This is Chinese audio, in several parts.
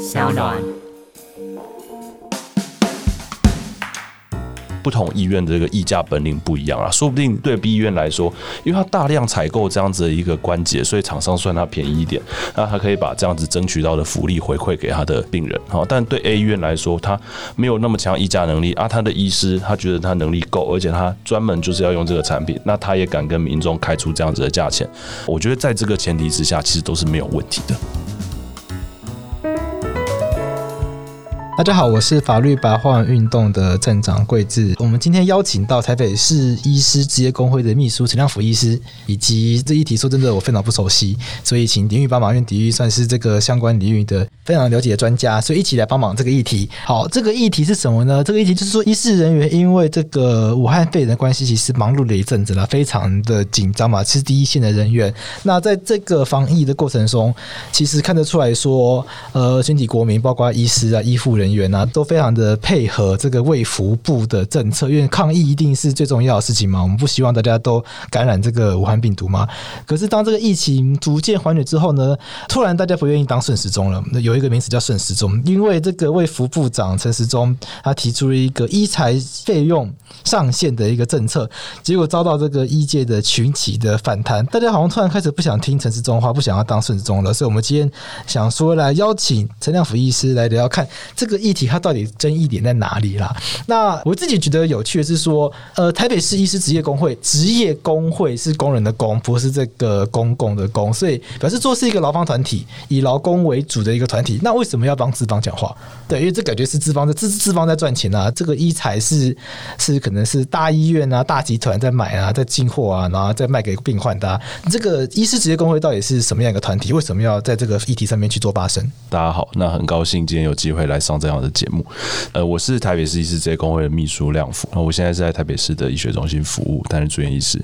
小暖。不同医院的这个议价本领不一样啊，说不定对 B 医院来说，因为它大量采购这样子的一个关节，所以厂商算它便宜一点，那他可以把这样子争取到的福利回馈给他的病人。好，但对 A 医院来说，他没有那么强议价能力啊，他的医师他觉得他能力够，而且他专门就是要用这个产品，那他也敢跟民众开出这样子的价钱。我觉得在这个前提之下，其实都是没有问题的。大家好，我是法律白话运动的站长贵智。我们今天邀请到台北市医师职业工会的秘书陈亮辅医师，以及这一题说真的我非常不熟悉，所以请典狱帮忙，因为典狱算是这个相关领域的非常了解的专家，所以一起来帮忙这个议题。好，这个议题是什么呢？这个议题就是说，医事人员因为这个武汉肺炎的关系，其实忙碌了一阵子了，非常的紧张嘛，是第一线的人员。那在这个防疫的过程中，其实看得出来说，呃，全体国民，包括医师啊、医护人员。员啊，都非常的配合这个卫福部的政策，因为抗疫一定是最重要的事情嘛。我们不希望大家都感染这个武汉病毒嘛。可是当这个疫情逐渐缓解之后呢，突然大家不愿意当顺时钟了。那有一个名词叫顺时钟，因为这个卫福部长陈时中他提出了一个医材费用上限的一个政策，结果遭到这个医界的群体的反弹。大家好像突然开始不想听陈时中的话，不想要当顺时钟了。所以，我们今天想说来邀请陈亮辅医师来聊聊看这个议题，它到底争议点在哪里啦？那我自己觉得有趣的是说，呃，台北市医师职业工会，职业工会是工人的工，不是这个公共的公，所以表示说是一个劳方团体，以劳工为主的一个团体。那为什么要帮资方讲话？对，因为这感觉是资方在资资方在赚钱啊。这个医材是是可能是大医院啊、大集团在买啊，在进货啊，然后再卖给病患的啊。这个医师职业工会到底是什么样一个团体？为什么要在这个议题上面去做发声？大家好，那很高兴今天有机会来上这这样的节目。呃，我是台北市医师职业工会的秘书亮福，那我现在是在台北市的医学中心服务，担任住院医师。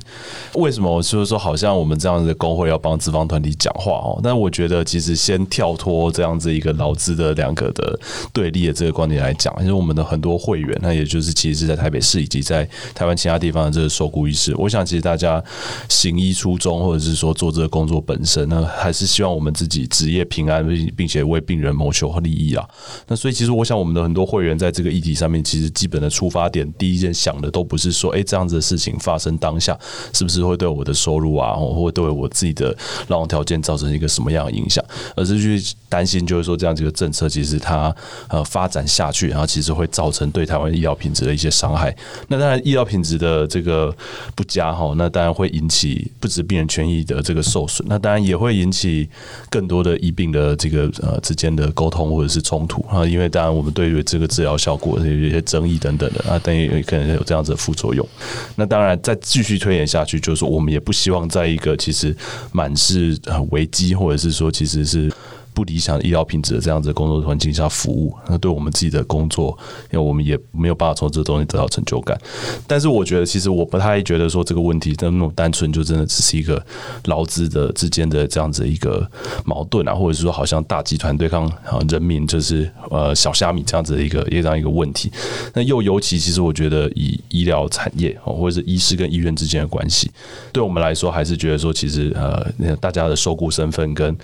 为什么我就是说，好像我们这样子的工会要帮资方团体讲话哦？但我觉得，其实先跳脱这样子一个劳资的两个的对立的这个观点来讲，因为我们的很多会员，那也就是其实是在台北市以及在台湾其他地方的这个受雇医师，我想其实大家行医初衷，或者是说做这个工作本身呢，还是希望我们自己职业平安，并且为病人谋求利益啊。那所以，其实实我想我们的很多会员在这个议题上面，其实基本的出发点，第一件想的都不是说，哎，这样子的事情发生当下，是不是会对我的收入啊，或对我自己的劳动条件造成一个什么样的影响，而是去担心，就是说这样子的政策，其实它呃发展下去，然后其实会造成对台湾医疗品质的一些伤害。那当然，医疗品质的这个不佳哈，那当然会引起不止病人权益的这个受损，那当然也会引起更多的医病的这个呃之间的沟通或者是冲突啊，因为当然我们对于这个治疗效果有一些争议等等的啊，等于可能有这样子的副作用。那当然，再继续推演下去，就是说我们也不希望在一个其实满是危机，或者是说其实是。不理想医疗品质的这样子的工作环境下服务，那对我们自己的工作，因为我们也没有办法从这东西得到成就感。但是我觉得，其实我不太觉得说这个问题的那么单纯，就真的只是一个劳资的之间的这样子一个矛盾啊，或者是说好像大集团对抗啊人民，就是呃小虾米这样子的一个一个这样一个问题。那又尤其，其实我觉得以医疗产业或者是医师跟医院之间的关系，对我们来说，还是觉得说其实呃大家的受雇身份跟。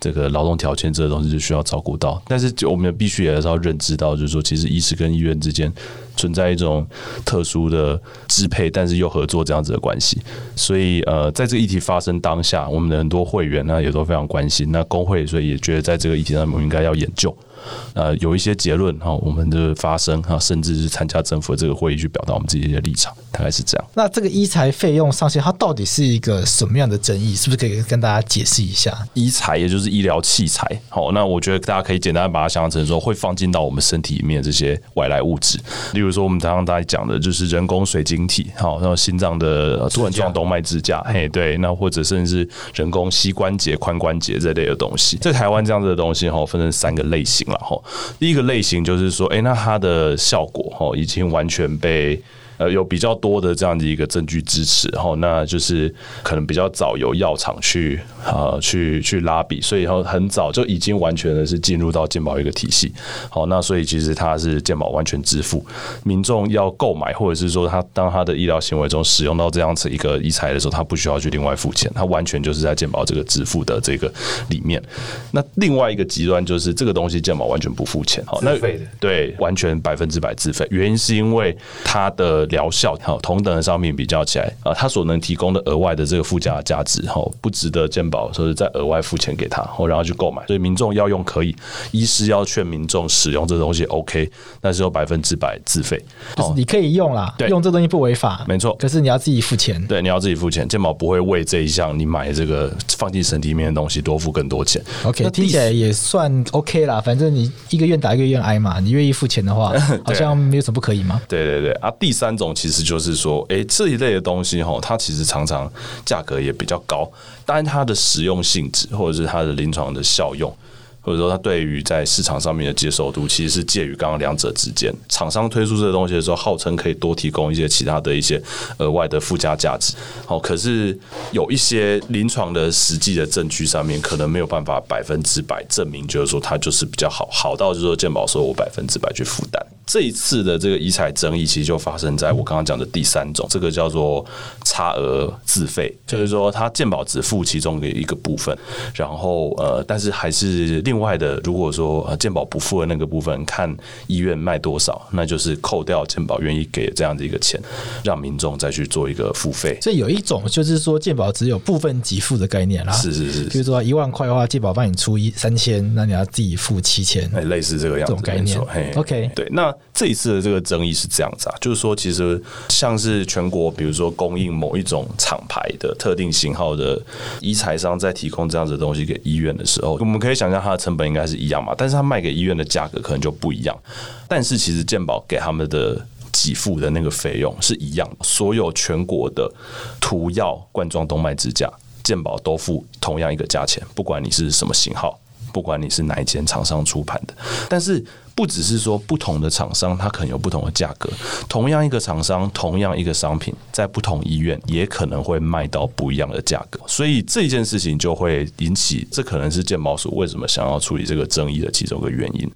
这个劳动条件这个东西就需要照顾到，但是就我们必须也是要认知到，就是说，其实医师跟医院之间存在一种特殊的支配，但是又合作这样子的关系。所以，呃，在这个议题发生当下，我们的很多会员呢也都非常关心。那工会所以也觉得，在这个议题上，我们应该要研究。呃，有一些结论哈，我们的发声哈，甚至是参加政府的这个会议去表达我们自己的立场，大概是这样。那这个医材费用上限，它到底是一个什么样的争议？是不是可以跟大家解释一下？医材也就是医疗器材，好，那我觉得大家可以简单把它想象成说，会放进到我们身体里面这些外来物质，例如说我们常常大家讲的就是人工水晶体，好，然后心脏的突然状动脉支架，嘿，对，那或者甚至是人工膝关节、髋关节这类的东西，在台湾这样子的东西哈，分成三个类型。然后第一个类型就是说，哎，那它的效果哈已经完全被呃有比较多的这样的一个证据支持，然后那就是可能比较早有药厂去呃去去拉比，所以然后很早就已经完全的是进入到健保一个体系。好，那所以其实它是健保完全支付，民众要购买或者是说他当他的医疗行为中使用到这样子一个医材的时候，他不需要去另外付钱，他完全就是在健保这个支付的这个里面。那另外一个极端就是这个东西健保完全不付钱，好，那对完全百分之百自费，原因是因为它的疗效好同等的商品比较起来啊，它所能提供的额外的这个附加价值哈，不值得健保说是再额外付钱给他，然后去购买，所以民众要用可以，医师要劝民众使用这东西 OK，但是有百分之百自费，就是你可以用啦，用这东西不违法，没错，可是你要自己付钱，对，你要自己付钱，健保不会为这一项你买这个放进身体里面的东西多付更多钱。OK，那听起来也算 OK 啦，反正你一个愿打一个愿挨嘛，你愿意付钱的话，好像没有什么不可以吗？对对对。啊，第三种其实就是说，哎，这一类的东西哈，它其实常常价格也比较高，但它的实用性质或者是它的临床的效用。或者说，它对于在市场上面的接受度，其实是介于刚刚两者之间。厂商推出这个东西的时候，号称可以多提供一些其他的一些额外的附加价值。好，可是有一些临床的实际的证据上面，可能没有办法百分之百证明，就是说它就是比较好，好到就是说健保说我百分之百去负担。这一次的这个医材争议，其实就发生在我刚刚讲的第三种，这个叫做差额自费，就是说他健保只付其中的一个部分，然后呃，但是还是另外的，如果说呃健保不付的那个部分，看医院卖多少，那就是扣掉健保愿意给这样的一个钱，让民众再去做一个付费。所以有一种就是说健保只有部分给付的概念啦，是是是，比如说一万块的话，健保帮你出一三千，那你要自己付七千，哎，类似这个样子这种概念。嘿，OK，对，那。这一次的这个争议是这样子啊，就是说，其实像是全国，比如说供应某一种厂牌的特定型号的医材商，在提供这样子的东西给医院的时候，我们可以想象它的成本应该是一样嘛，但是它卖给医院的价格可能就不一样。但是其实健保给他们的给付的那个费用是一样，所有全国的涂药、冠状动脉支架，健保都付同样一个价钱，不管你是什么型号，不管你是哪一间厂商出盘的，但是。不只是说不同的厂商，它可能有不同的价格。同样一个厂商，同样一个商品，在不同医院也可能会卖到不一样的价格。所以这件事情就会引起，这可能是健保署为什么想要处理这个争议的其中一个原因。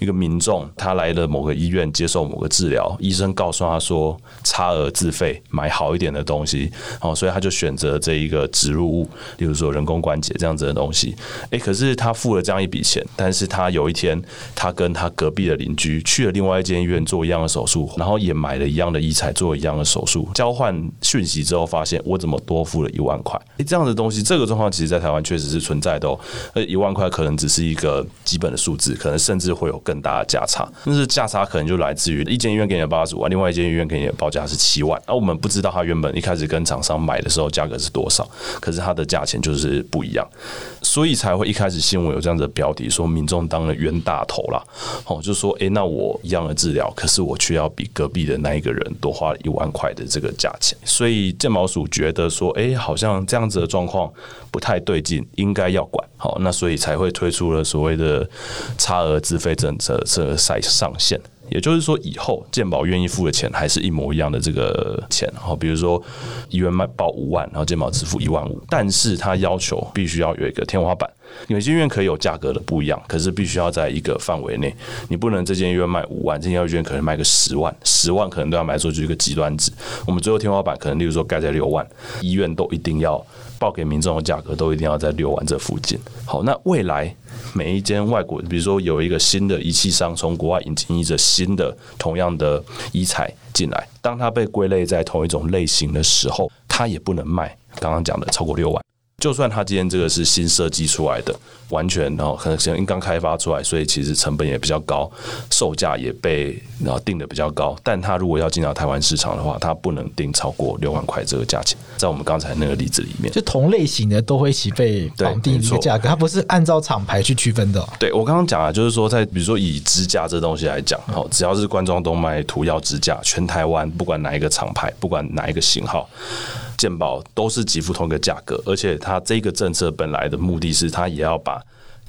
一个民众他来了某个医院接受某个治疗，医生告诉他说差额自费买好一点的东西，哦，所以他就选择这一个植入物，例如说人工关节这样子的东西。诶，可是他付了这样一笔钱，但是他有一天他跟他。隔壁的邻居去了另外一间医院做一样的手术，然后也买了一样的医材做一样的手术，交换讯息之后发现我怎么多付了一万块？诶，这样的东西，这个状况其实在台湾确实是存在的哦。呃，一万块可能只是一个基本的数字，可能甚至会有更大的价差。但是价差可能就来自于一间医院给你的八十五万，另外一间医院给你的报价是七万，而我们不知道他原本一开始跟厂商买的时候价格是多少，可是它的价钱就是不一样，所以才会一开始新闻有这样的标题说民众当了冤大头啦。哦，就说，诶，那我一样的治疗，可是我却要比隔壁的那一个人多花了一万块的这个价钱，所以健保署觉得说，诶，好像这样子的状况不太对劲，应该要管。好，那所以才会推出了所谓的差额自费政策，这个赛上限。也就是说，以后健保愿意付的钱还是一模一样的这个钱，好，比如说医院卖报五万，然后健保支付一万五，但是他要求必须要有一个天花板，有些医院可以有价格的不一样，可是必须要在一个范围内，你不能这间医院卖五万，这间医院可能卖个十万，十万可能都要买出去一个极端值，我们最后天花板可能例如说盖在六万，医院都一定要报给民众的价格都一定要在六万这附近。好，那未来。每一间外国，比如说有一个新的仪器商从国外引进一个新的同样的医材进来，当它被归类在同一种类型的时候，它也不能卖。刚刚讲的超过六万。就算它今天这个是新设计出来的，完全然后可能是刚开发出来，所以其实成本也比较高，售价也被然后定的比较高。但它如果要进到台湾市场的话，它不能定超过六万块这个价钱。在我们刚才那个例子里面，就同类型的都会一起被绑定一个价格，它不是按照厂牌去区分的。对，我刚刚讲啊，就是说在比如说以支架这东西来讲，好，只要是冠状动脉涂药支架，全台湾不管哪一个厂牌，不管哪一个型号。健保都是给付同一个价格，而且它这个政策本来的目的是，它也要把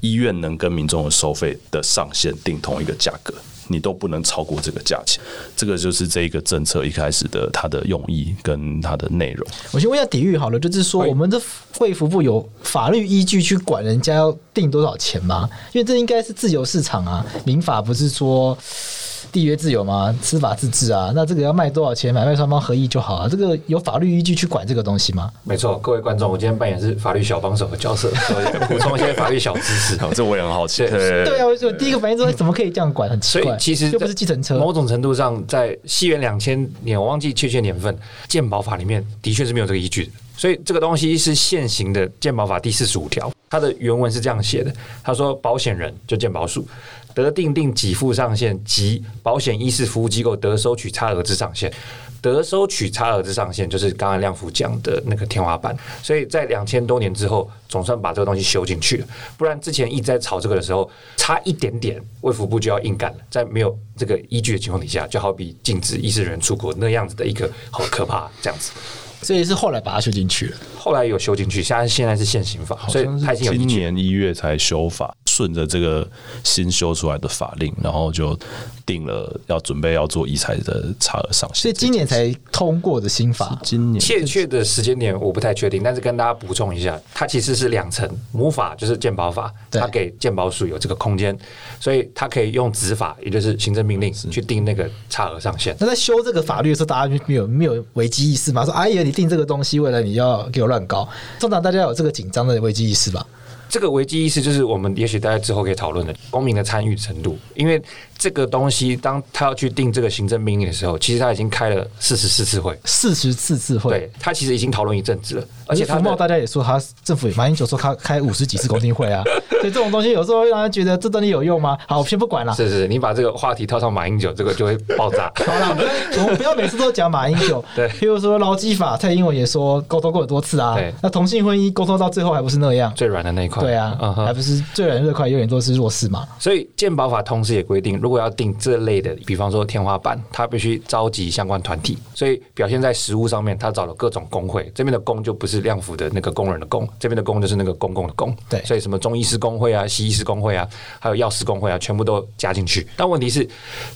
医院能跟民众的收费的上限定同一个价格。你都不能超过这个价钱。这个就是这一个政策一开始的它的用意跟它的内容。我先问一下底聿好了，就是说我们的卫福部有法律依据去管人家要定多少钱吗？因为这应该是自由市场啊，民法不是说。缔约自由嘛？司法自治啊，那这个要卖多少钱？买卖双方合意就好啊。这个有法律依据去管这个东西吗？没错，各位观众，我今天扮演是法律小帮手的角色，补充一些法律小知识。好，这我也很好奇。对，对啊，我第一个反应说，怎么可以这样管？很奇怪。其实又不是计程车。某种程度上，在西元两千年，我忘记确切年份，鉴宝法里面的确是没有这个依据的。所以这个东西是现行的鉴宝法第四十五条，它的原文是这样写的：他说，保险人就健保署。得定定给付上限及保险医事服务机构得收取差额之上限，得收取差额之上限就是刚刚亮福讲的那个天花板。所以在两千多年之后，总算把这个东西修进去了。不然之前一直在炒这个的时候，差一点点，卫福部就要硬干了。在没有这个依据的情况底下，就好比禁止医事人出国那样子的一个好可怕这样子。所以是后来把它修进去了，后来有修进去，现在现在是现行法，所以它已经有今年一月才修法。顺着这个新修出来的法令，然后就定了要准备要做医材的差额上限，所以今年才通过的新法。今年确切的时间点我不太确定，但是跟大家补充一下，它其实是两层，母法就是鉴保法，它给鉴保署有这个空间，所以它可以用子法，也就是行政命令去定那个差额上限。那在修这个法律的时候，大家就没有没有危机意识吗？说哎呀，你定这个东西，为了你要给我乱搞，通常大家有这个紧张的危机意识吧？这个危机意识就是我们也许大家之后可以讨论的公民的参与程度，因为这个东西当他要去定这个行政命令的时候，其实他已经开了四十四次会，四十四次会，对，他其实已经讨论一阵子了，而且福茂大家也说他政府马英九说他开五十几次公听会啊，所以这种东西有时候会让人觉得这真的有用吗？好，我先不管了。是是，你把这个话题套上马英九，这个就会爆炸。好了，我们不要每次都讲马英九，对，譬如说劳基法，蔡英文也说沟通过很多次啊，对，那同性婚姻沟通到最后还不是那样，最软的那一块，对啊，还不是。最软弱块，永远都是弱势嘛。所以健保法同时也规定，如果要定这类的，比方说天花板，它必须召集相关团体。所以表现在实物上面，他找了各种工会。这边的工就不是量府的那个工人的工，这边的工就是那个公共的工。对，所以什么中医师工会啊、西医师工会啊，还有药师工会啊，全部都加进去。但问题是，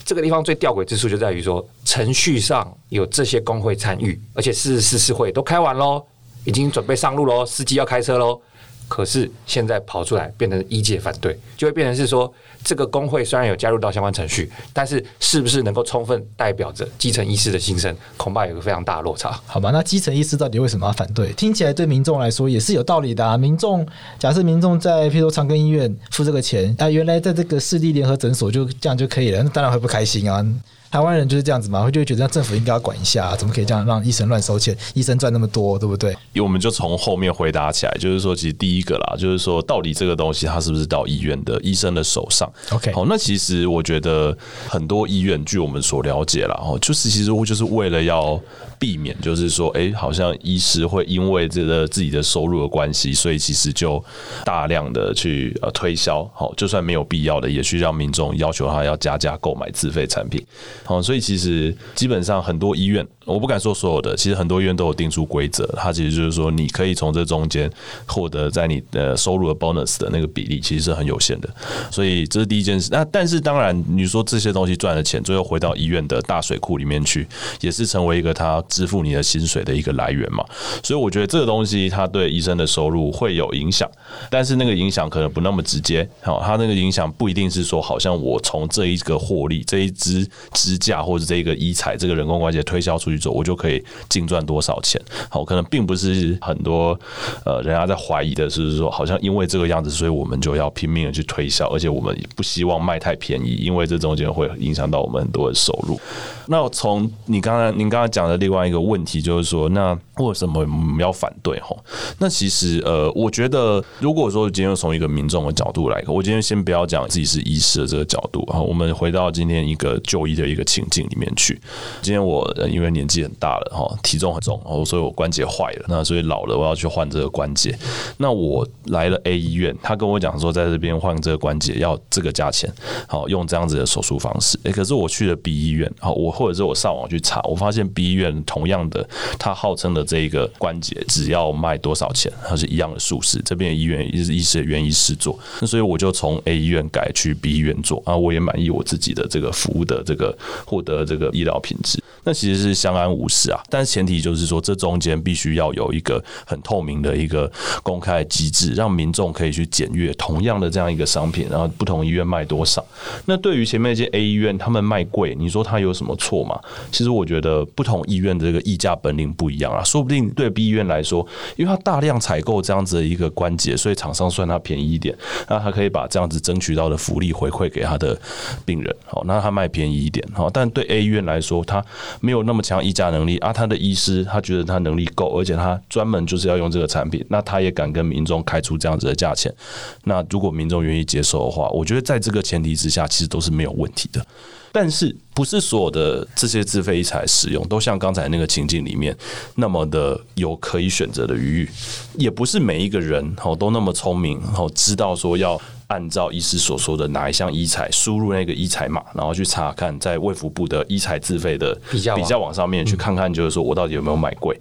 这个地方最吊诡之处就在于说，程序上有这些工会参与，而且四十四次会都开完喽，已经准备上路喽，司机要开车喽。可是现在跑出来变成医界反对，就会变成是说，这个工会虽然有加入到相关程序，但是是不是能够充分代表着基层医师的心声，恐怕有个非常大的落差。好吧，那基层医师到底为什么要反对？听起来对民众来说也是有道理的啊。民众假设民众在譬如说长庚医院付这个钱，啊，原来在这个市立联合诊所就这样就可以了，那当然会不开心啊。台湾人就是这样子嘛，会就会觉得政府应该要管一下，怎么可以这样让医生乱收钱？医生赚那么多，对不对？因为我们就从后面回答起来，就是说，其实第一个啦，就是说，到底这个东西它是不是到医院的医生的手上？OK，好，那其实我觉得很多医院，据我们所了解啦，哦，就是其实我就是为了要避免，就是说，哎，好像医师会因为这个自己的收入的关系，所以其实就大量的去呃推销，好，就算没有必要的，也去让民众要求他要加价购买自费产品。好，所以其实基本上很多医院，我不敢说所有的，其实很多医院都有定出规则，它其实就是说，你可以从这中间获得在你的收入的 bonus 的那个比例，其实是很有限的。所以这是第一件事。那但是当然，你说这些东西赚的钱，最后回到医院的大水库里面去，也是成为一个他支付你的薪水的一个来源嘛。所以我觉得这个东西它对医生的收入会有影响，但是那个影响可能不那么直接。好，它那个影响不一定是说，好像我从这一个获利这一支支架或者这个医材这个人工关节推销出去之后，我就可以净赚多少钱。好，可能并不是很多呃人家在怀疑的是说，好像因为这个样子，所以我们就要拼命的去推销，而且我们也不希望卖太便宜，因为这中间会影响到我们很多的收入。那从你刚才您刚才讲的另外一个问题，就是说，那为什么我们要反对？吼，那其实呃，我觉得如果说今天从一个民众的角度来看，我今天先不要讲自己是医师的这个角度哈，我们回到今天一个就医的一个。情境里面去。今天我因为年纪很大了哈，体重很重，所以我关节坏了，那所以老了我要去换这个关节。那我来了 A 医院，他跟我讲说，在这边换这个关节要这个价钱，好，用这样子的手术方式。诶，可是我去了 B 医院，好，我或者是我上网去查，我发现 B 医院同样的，他号称的这一个关节只要卖多少钱，它是一样的术式。这边的医院医医师愿意试做，那所以我就从 A 医院改去 B 医院做啊，我也满意我自己的这个服务的这个获得这个医疗品质。那其实是相安无事啊，但是前提就是说，这中间必须要有一个很透明的一个公开机制，让民众可以去检阅同样的这样一个商品，然后不同医院卖多少。那对于前面那些 A 医院，他们卖贵，你说他有什么错吗？其实我觉得不同医院的这个议价本领不一样啊，说不定对 B 医院来说，因为他大量采购这样子的一个关节，所以厂商算他便宜一点，那他可以把这样子争取到的福利回馈给他的病人，好，那他卖便宜一点，好，但对 A 医院来说，他没有那么强议价能力啊，他的医师他觉得他能力够，而且他专门就是要用这个产品，那他也敢跟民众开出这样子的价钱。那如果民众愿意接受的话，我觉得在这个前提之下，其实都是没有问题的。但是不是所有的这些自费医材使用都像刚才那个情境里面那么的有可以选择的余裕，也不是每一个人哦都那么聪明哦，知道说要。按照医师所说的哪一项医材输入那个医材码，然后去查看在卫福部的医材自费的比较比较网上面去看看，就是说我到底有没有买贵。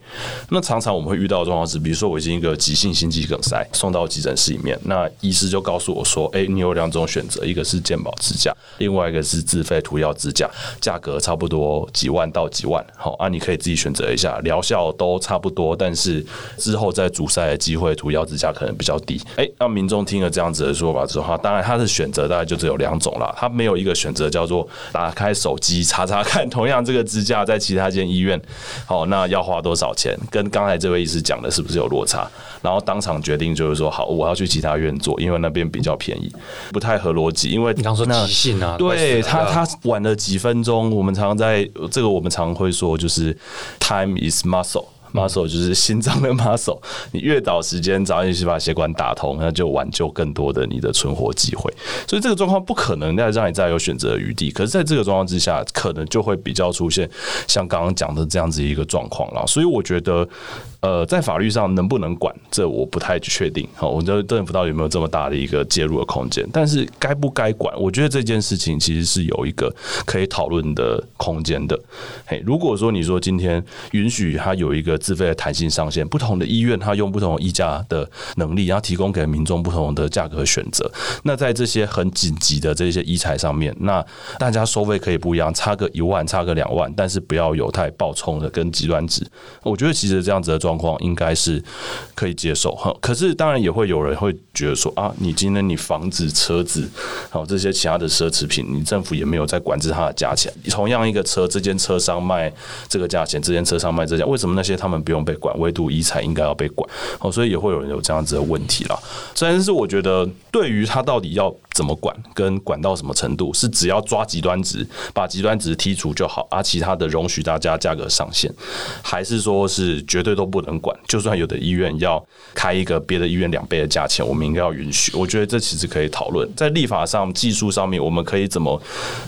那常常我们会遇到的状况是，比如说我已经一个急性心肌梗塞送到急诊室里面，那医师就告诉我说：“哎，你有两种选择，一个是健保支架，另外一个是自费涂药支架，价格差不多几万到几万。好啊，你可以自己选择一下，疗效都差不多，但是之后再阻塞的机会，涂药支架可能比较低。哎，让民众听了这样子的说法。之后，当然他的选择大概就只有两种了，他没有一个选择叫做打开手机查查看，同样这个支架在其他间医院，好，那要花多少钱？跟刚才这位医师讲的是不是有落差？然后当场决定就是说，好，我要去其他院做，因为那边比较便宜，不太合逻辑。因为你刚说急性啊，对他他晚了几分中，我们常在这个我们常会说就是 time is muscle。Muscle 就是心脏的 muscle，你越早时间早点去把血管打通，那就挽救更多的你的存活机会。所以这个状况不可能再让你再有选择的余地。可是在这个状况之下，可能就会比较出现像刚刚讲的这样子一个状况了。所以我觉得。呃，在法律上能不能管，这我不太确定。好，我觉得政府到底有没有这么大的一个介入的空间？但是该不该管，我觉得这件事情其实是有一个可以讨论的空间的。嘿，如果说你说今天允许他有一个自费的弹性上限，不同的医院它用不同的议价的能力，然后提供给民众不同的价格选择，那在这些很紧急的这些医材上面，那大家收费可以不一样，差个一万，差个两万，但是不要有太暴冲的跟极端值。我觉得其实这样子的状况应该是可以接受哈，可是当然也会有人会觉得说啊，你今天你房子、车子，好这些其他的奢侈品，你政府也没有在管制它的价钱。同样一个车，这间车商卖这个价钱，这间车商卖这价，为什么那些他他们不用被管，唯独医材应该要被管？哦，所以也会有人有这样子的问题啦。但是我觉得，对于他到底要怎么管，跟管到什么程度，是只要抓极端值，把极端值剔除就好，而其他的容许大家价格上限，还是说是绝对都不？能管，就算有的医院要开一个别的医院两倍的价钱，我们应该要允许。我觉得这其实可以讨论，在立法上、技术上面，我们可以怎么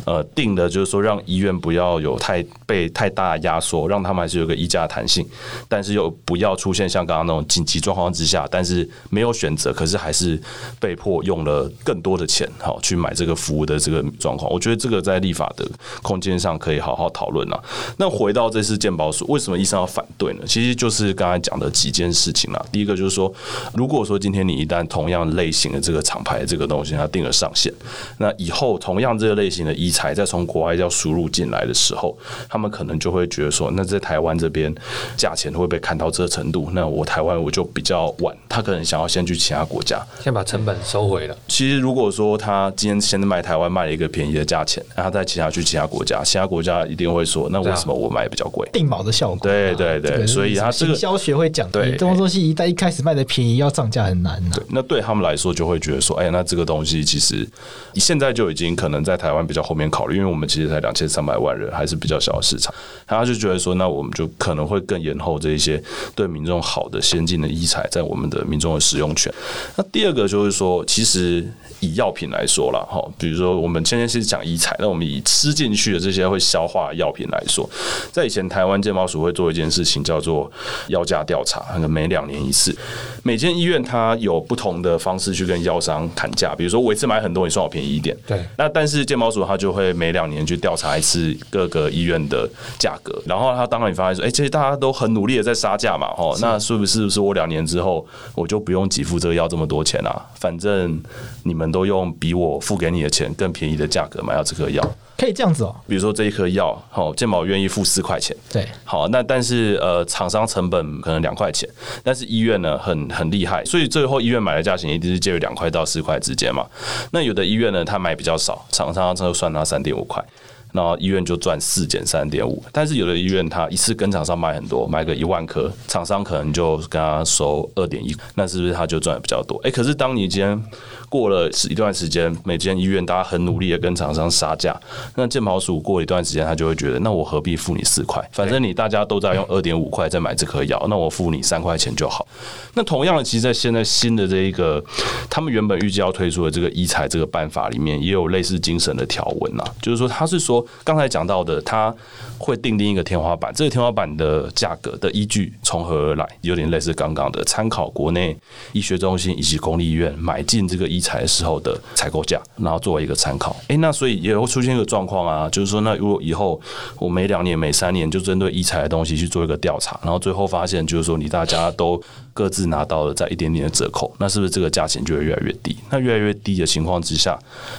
呃定的，就是说让医院不要有太被太大压缩，让他们还是有个议价弹性，但是又不要出现像刚刚那种紧急状况之下，但是没有选择，可是还是被迫用了更多的钱，好去买这个服务的这个状况。我觉得这个在立法的空间上可以好好讨论啊。那回到这次健保署，为什么医生要反对呢？其实就是。刚才讲的几件事情啦，第一个就是说，如果说今天你一旦同样类型的这个厂牌这个东西它定了上限，那以后同样这个类型的医材再从国外要输入进来的时候，他们可能就会觉得说，那在台湾这边价钱会被砍到这个程度，那我台湾我就比较晚，他可能想要先去其他国家，先把成本收回了。其实如果说他今天先卖台湾卖了一个便宜的价钱，然后再其他去其他国家，其他国家一定会说，那为什么我卖比较贵？定锚的效果。对对对，所以他这个。教学会讲，对，这种东西一旦一开始卖的便宜，要涨价很难呐。对，那对他们来说就会觉得说，哎，那这个东西其实你现在就已经可能在台湾比较后面考虑，因为我们其实才两千三百万人，还是比较小的市场。他就觉得说，那我们就可能会更延后这一些对民众好的先进的医材在我们的民众的使用权。那第二个就是说，其实以药品来说了哈，比如说我们今天是讲医材，那我们以吃进去的这些会消化药品来说，在以前台湾健保署会做一件事情叫做药价调查，那个每两年一次，每间医院它有不同的方式去跟药商砍价，比如说我一次买很多，你算我便宜一点，对，那但是健保署它就会每两年去调查一次各个医院的价格，然后它当然你发现说，哎，其实大家都很努力的在杀价嘛，哈，那是不是不是我两年之后我就不用给付这个药这么多钱啊？反正你们都用比我付给你的钱更便宜的价格买到这颗药，可以这样子哦。比如说这一颗药，好，健保愿意付四块钱，对，好，那但是呃，厂商成本可能两块钱，但是医院呢很很厉害，所以最后医院买的价钱一定是介于两块到四块之间嘛。那有的医院呢，他买比较少，厂商就算他三点五块。然后医院就赚四减三点五，但是有的医院他一次跟厂商买很多，买个一万颗，厂商可能就跟他收二点一，那是不是他就赚的比较多？哎，可是当你今天过了一段时间，每间医院大家很努力的跟厂商杀价，那健保署过了一段时间，他就会觉得，那我何必付你四块？反正你大家都在用二点五块在买这颗药，那我付你三块钱就好。那同样的，其实，在现在新的这一个，他们原本预计要推出的这个医材这个办法里面，也有类似精神的条文呐，就是说他是说。刚才讲到的，他会定定一个天花板，这个天花板的价格的依据从何而来？有点类似刚刚的参考国内医学中心以及公立医院买进这个医材的时候的采购价，然后作为一个参考。诶，那所以也会出现一个状况啊，就是说，那如果以后我每两年、每三年就针对医材的东西去做一个调查，然后最后发现就是说，你大家都各自拿到了在一点点的折扣，那是不是这个价钱就会越来越低？那越来越低的情况之下，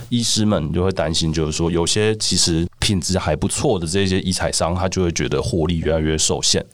医师们就会担心，就是说有些其实。品质还不错的这些医材商，他就会觉得获利越来越受限，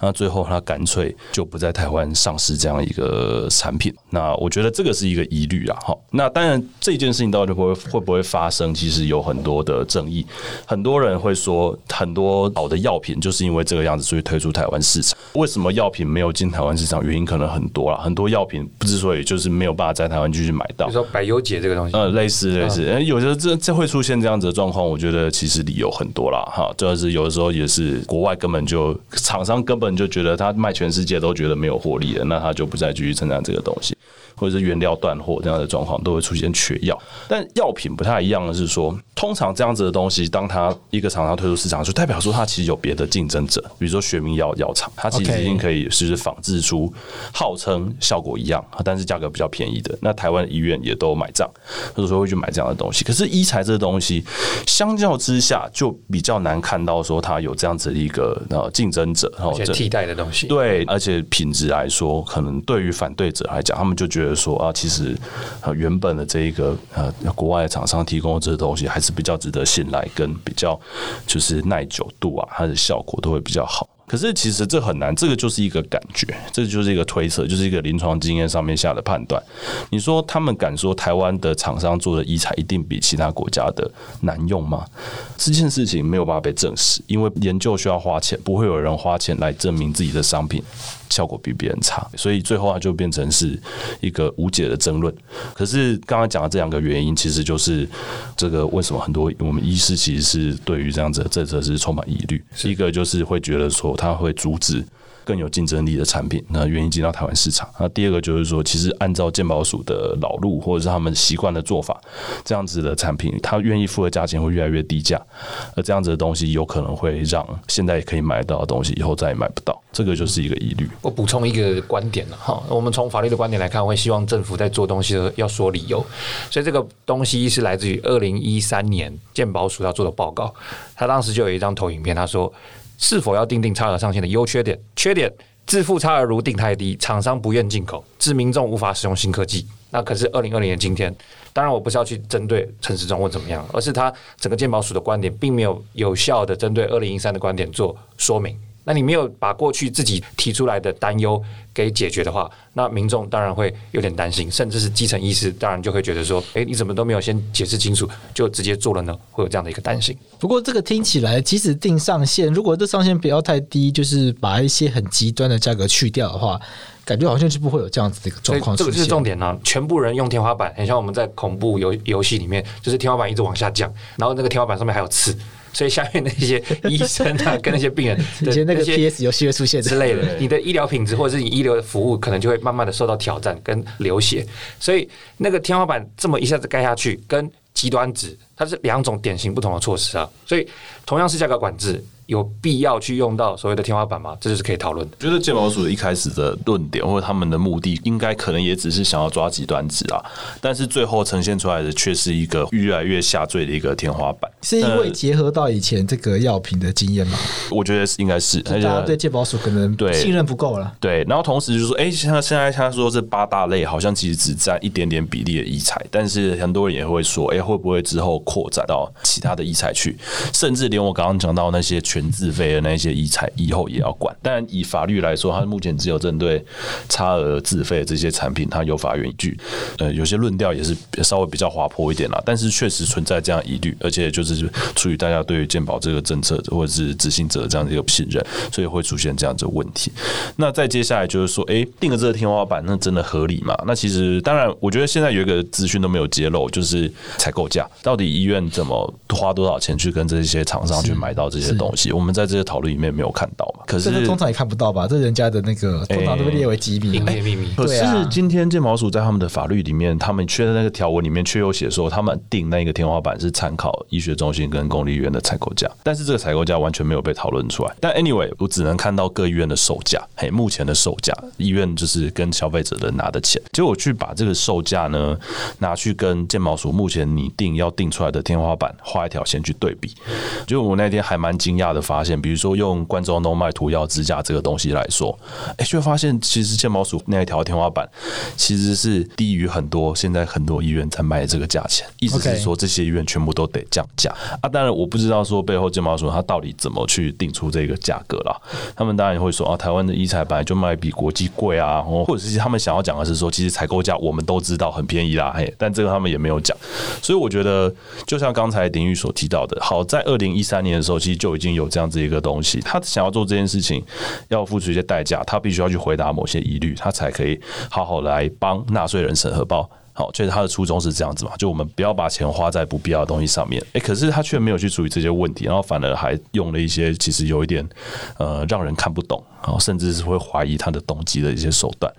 那最后他干脆就不在台湾上市这样一个产品。那我觉得这个是一个疑虑啊。好，那当然这件事情到底会会不会发生，其实有很多的争议。很多人会说，很多好的药品就是因为这个样子，所以推出台湾市场。为什么药品没有进台湾市场？原因可能很多啦。很多药品之所以就是没有办法在台湾继续买到，比如说百优解这个东西，呃，类似类似，有的这这会出现这样子的状况，我觉得其实。理由很多啦，哈，就是有的时候也是国外根本就厂商根本就觉得他卖全世界都觉得没有获利了，那他就不再继续生产这个东西。或者是原料断货这样的状况都会出现缺药，但药品不太一样的是说，通常这样子的东西，当它一个厂商推出市场，就代表说它其实有别的竞争者，比如说学名药药厂，它其实已经可以是仿制出号称效果一样，但是价格比较便宜的。那台湾医院也都买账，或者说会去买这样的东西。可是医材这个东西，相较之下就比较难看到说它有这样子的一个呃竞争者，然后替代的东西。对，而且品质来说，可能对于反对者来讲，他们就觉得。说啊，其实呃，原本的这一个呃，国外的厂商提供的这些东西还是比较值得信赖，跟比较就是耐久度啊，它的效果都会比较好。可是其实这很难，这个就是一个感觉，这就是一个推测，就是一个临床经验上面下的判断。你说他们敢说台湾的厂商做的医材一定比其他国家的难用吗？这件事情没有办法被证实，因为研究需要花钱，不会有人花钱来证明自己的商品效果比别人差，所以最后啊就变成是一个无解的争论。可是刚刚讲的这两个原因，其实就是这个为什么很多我们医师其实是对于这样子的政策是充满疑虑，一个就是会觉得说。他会阻止更有竞争力的产品，那愿意进到台湾市场。那第二个就是说，其实按照鉴宝署的老路或者是他们习惯的做法，这样子的产品，他愿意付的价钱会越来越低价，而这样子的东西有可能会让现在可以买到的东西，以后再也买不到。这个就是一个疑虑。我补充一个观点了哈，我们从法律的观点来看，会希望政府在做东西的要说理由。所以这个东西是来自于二零一三年鉴宝署要做的报告，他当时就有一张投影片，他说。是否要定定差额上限的优缺点？缺点：自负差额如定太低，厂商不愿进口，致民众无法使用新科技。那可是二零二零年今天，当然我不是要去针对陈时中或怎么样，而是他整个鉴宝署的观点并没有有效的针对二零一三的观点做说明。那你没有把过去自己提出来的担忧给解决的话，那民众当然会有点担心，甚至是基层医师当然就会觉得说，诶，你怎么都没有先解释清楚就直接做了呢？会有这样的一个担心。不过这个听起来，即使定上限，如果这上限不要太低，就是把一些很极端的价格去掉的话。感觉好像是不会有这样子的一个状况。这个就是重点呢、啊，全部人用天花板，很像我们在恐怖游游戏里面，就是天花板一直往下降，然后那个天花板上面还有刺。所以下面那些 医生啊，跟那些病人，以前那个 PS 游戏会出现之类的，你的医疗品质或者是你医疗的服务，可能就会慢慢的受到挑战跟流血。所以那个天花板这么一下子盖下去，跟极端值，它是两种典型不同的措施啊。所以同样是价格管制。有必要去用到所谓的天花板吗？这就是可以讨论的。觉得鉴宝署一开始的论点或者他们的目的，应该可能也只是想要抓极端值啊，但是最后呈现出来的却是一个越来越下坠的一个天花板。是因为结合到以前这个药品的经验吗？我觉得应该是，大家对鉴宝署可能对信任不够了。对，然后同时就是说，哎，像现在他说这八大类好像其实只占一点点比例的异材，但是很多人也会说，哎，会不会之后扩展到其他的异材去？甚至连我刚刚讲到那些全自费的那。一些医材以后也要管，但以法律来说，它目前只有针对差额自费这些产品，它有法源依据。呃，有些论调也是稍微比较滑坡一点啦，但是确实存在这样疑虑，而且就是出于大家对于健保这个政策或者是执行者这样的一个信任，所以会出现这样子的问题。那再接下来就是说，哎，定了这个天花板，那真的合理吗？那其实当然，我觉得现在有一个资讯都没有揭露，就是采购价到底医院怎么花多少钱去跟这些厂商去买到这些东西？我们在这些讨论。里面没有看到嘛？可是通常也看不到吧？这人家的那个通常都被列为机密、秘密。可是今天剑毛鼠在他们的法律里面，他们缺的那个条文里面却有写说，他们定那个天花板是参考医学中心跟公立医院的采购价，但是这个采购价完全没有被讨论出来。但 anyway，我只能看到各医院的售价，嘿，目前的售价，医院就是跟消费者的拿的钱。结果我去把这个售价呢拿去跟剑毛鼠目前拟定要定出来的天花板画一条线去对比，就我那天还蛮惊讶的发现，比如说。用冠状动脉涂药支架这个东西来说，哎，就会发现其实健保署那一条天花板其实是低于很多现在很多医院在卖的这个价钱，意思是说这些医院全部都得降价啊。当然我不知道说背后健保署它到底怎么去定出这个价格了。他们当然会说啊，台湾的医材本来就卖比国际贵啊，或者是他们想要讲的是说，其实采购价我们都知道很便宜啦，嘿，但这个他们也没有讲。所以我觉得，就像刚才鼎玉所提到的，好在二零一三年的时候，其实就已经有这样子一个东西。他想要做这件事情，要付出一些代价，他必须要去回答某些疑虑，他才可以好好来帮纳税人审核报。好，确实他的初衷是这样子嘛，就我们不要把钱花在不必要的东西上面。诶，可是他却没有去处理这些问题，然后反而还用了一些其实有一点呃让人看不懂，然后甚至是会怀疑他的动机的一些手段，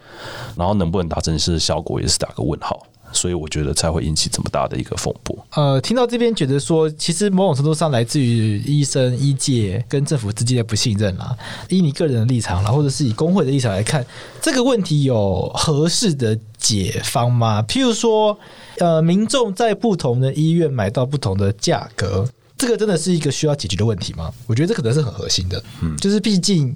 然后能不能达成是效果，也是打个问号。所以我觉得才会引起这么大的一个风波。呃，听到这边觉得说，其实某种程度上来自于医生、医界跟政府之间的不信任啦。以你个人的立场啦，或者是以工会的立场来看，这个问题有合适的解方吗？譬如说，呃，民众在不同的医院买到不同的价格，这个真的是一个需要解决的问题吗？我觉得这可能是很核心的。嗯，就是毕竟。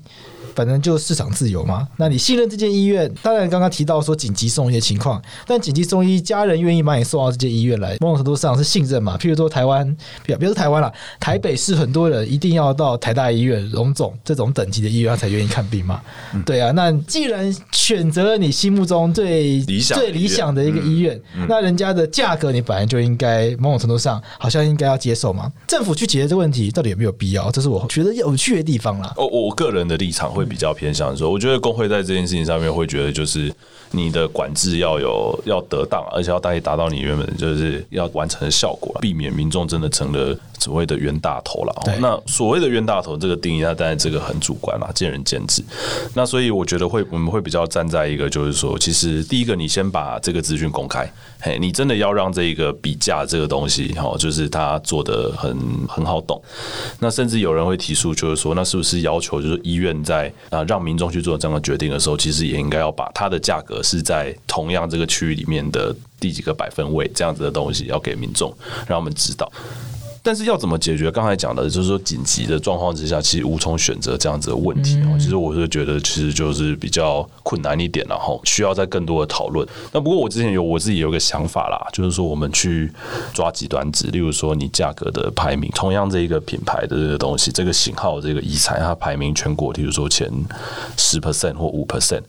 反正就市场自由嘛。那你信任这间医院？当然，刚刚提到说紧急送医的情况，但紧急送医，家人愿意把你送到这间医院来，某种程度上是信任嘛。譬如说台湾，比如说台湾啦，台北市很多人一定要到台大医院、荣总这种等级的医院，他才愿意看病嘛。嗯、对啊，那既然选择了你心目中最理想、最理想的一个医院，嗯嗯、那人家的价格你本来就应该某种程度上好像应该要接受嘛。政府去解决这个问题，到底有没有必要？这是我觉得有趣的地方啦。哦，我个人的立场会。会比较偏向说，我觉得工会在这件事情上面会觉得，就是你的管制要有要得当，而且要大概达到你原本就是要完成的效果，避免民众真的成了所谓的冤大头了。对那所谓的冤大头这个定义，那当然这个很主观啦，见仁见智。那所以我觉得会我们会比较站在一个，就是说，其实第一个，你先把这个资讯公开，嘿，你真的要让这个比价这个东西，哈，就是它做的很很好懂。那甚至有人会提出，就是说，那是不是要求就是医院在啊，让民众去做这样的决定的时候，其实也应该要把它的价格是在同样这个区域里面的第几个百分位这样子的东西，要给民众，让我们知道。但是要怎么解决？刚才讲的就是说，紧急的状况之下，其实无从选择这样子的问题。其实我是觉得，其实就是比较困难一点，然后需要再更多的讨论。那不过我之前有我自己有个想法啦，就是说我们去抓极端值，例如说你价格的排名，同样这一个品牌的这个东西，这个型号这个医材，它排名全国，例如说前十 percent 或五 percent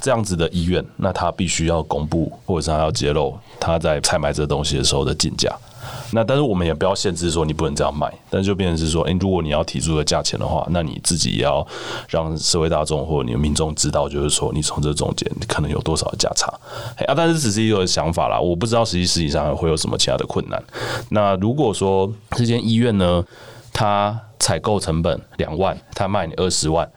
这样子的医院，那它必须要公布或者是它要揭露它在采买这东西的时候的进价。那但是我们也不要限制说你不能这样卖，但是就变成是说，哎、如果你要提出的价钱的话，那你自己也要让社会大众或者你的民众知道，就是说你从这中间可能有多少的价差。啊，但是只是一个想法啦，我不知道实际实际上会有什么其他的困难。那如果说这间医院呢，它采购成本两万，它卖你二十万。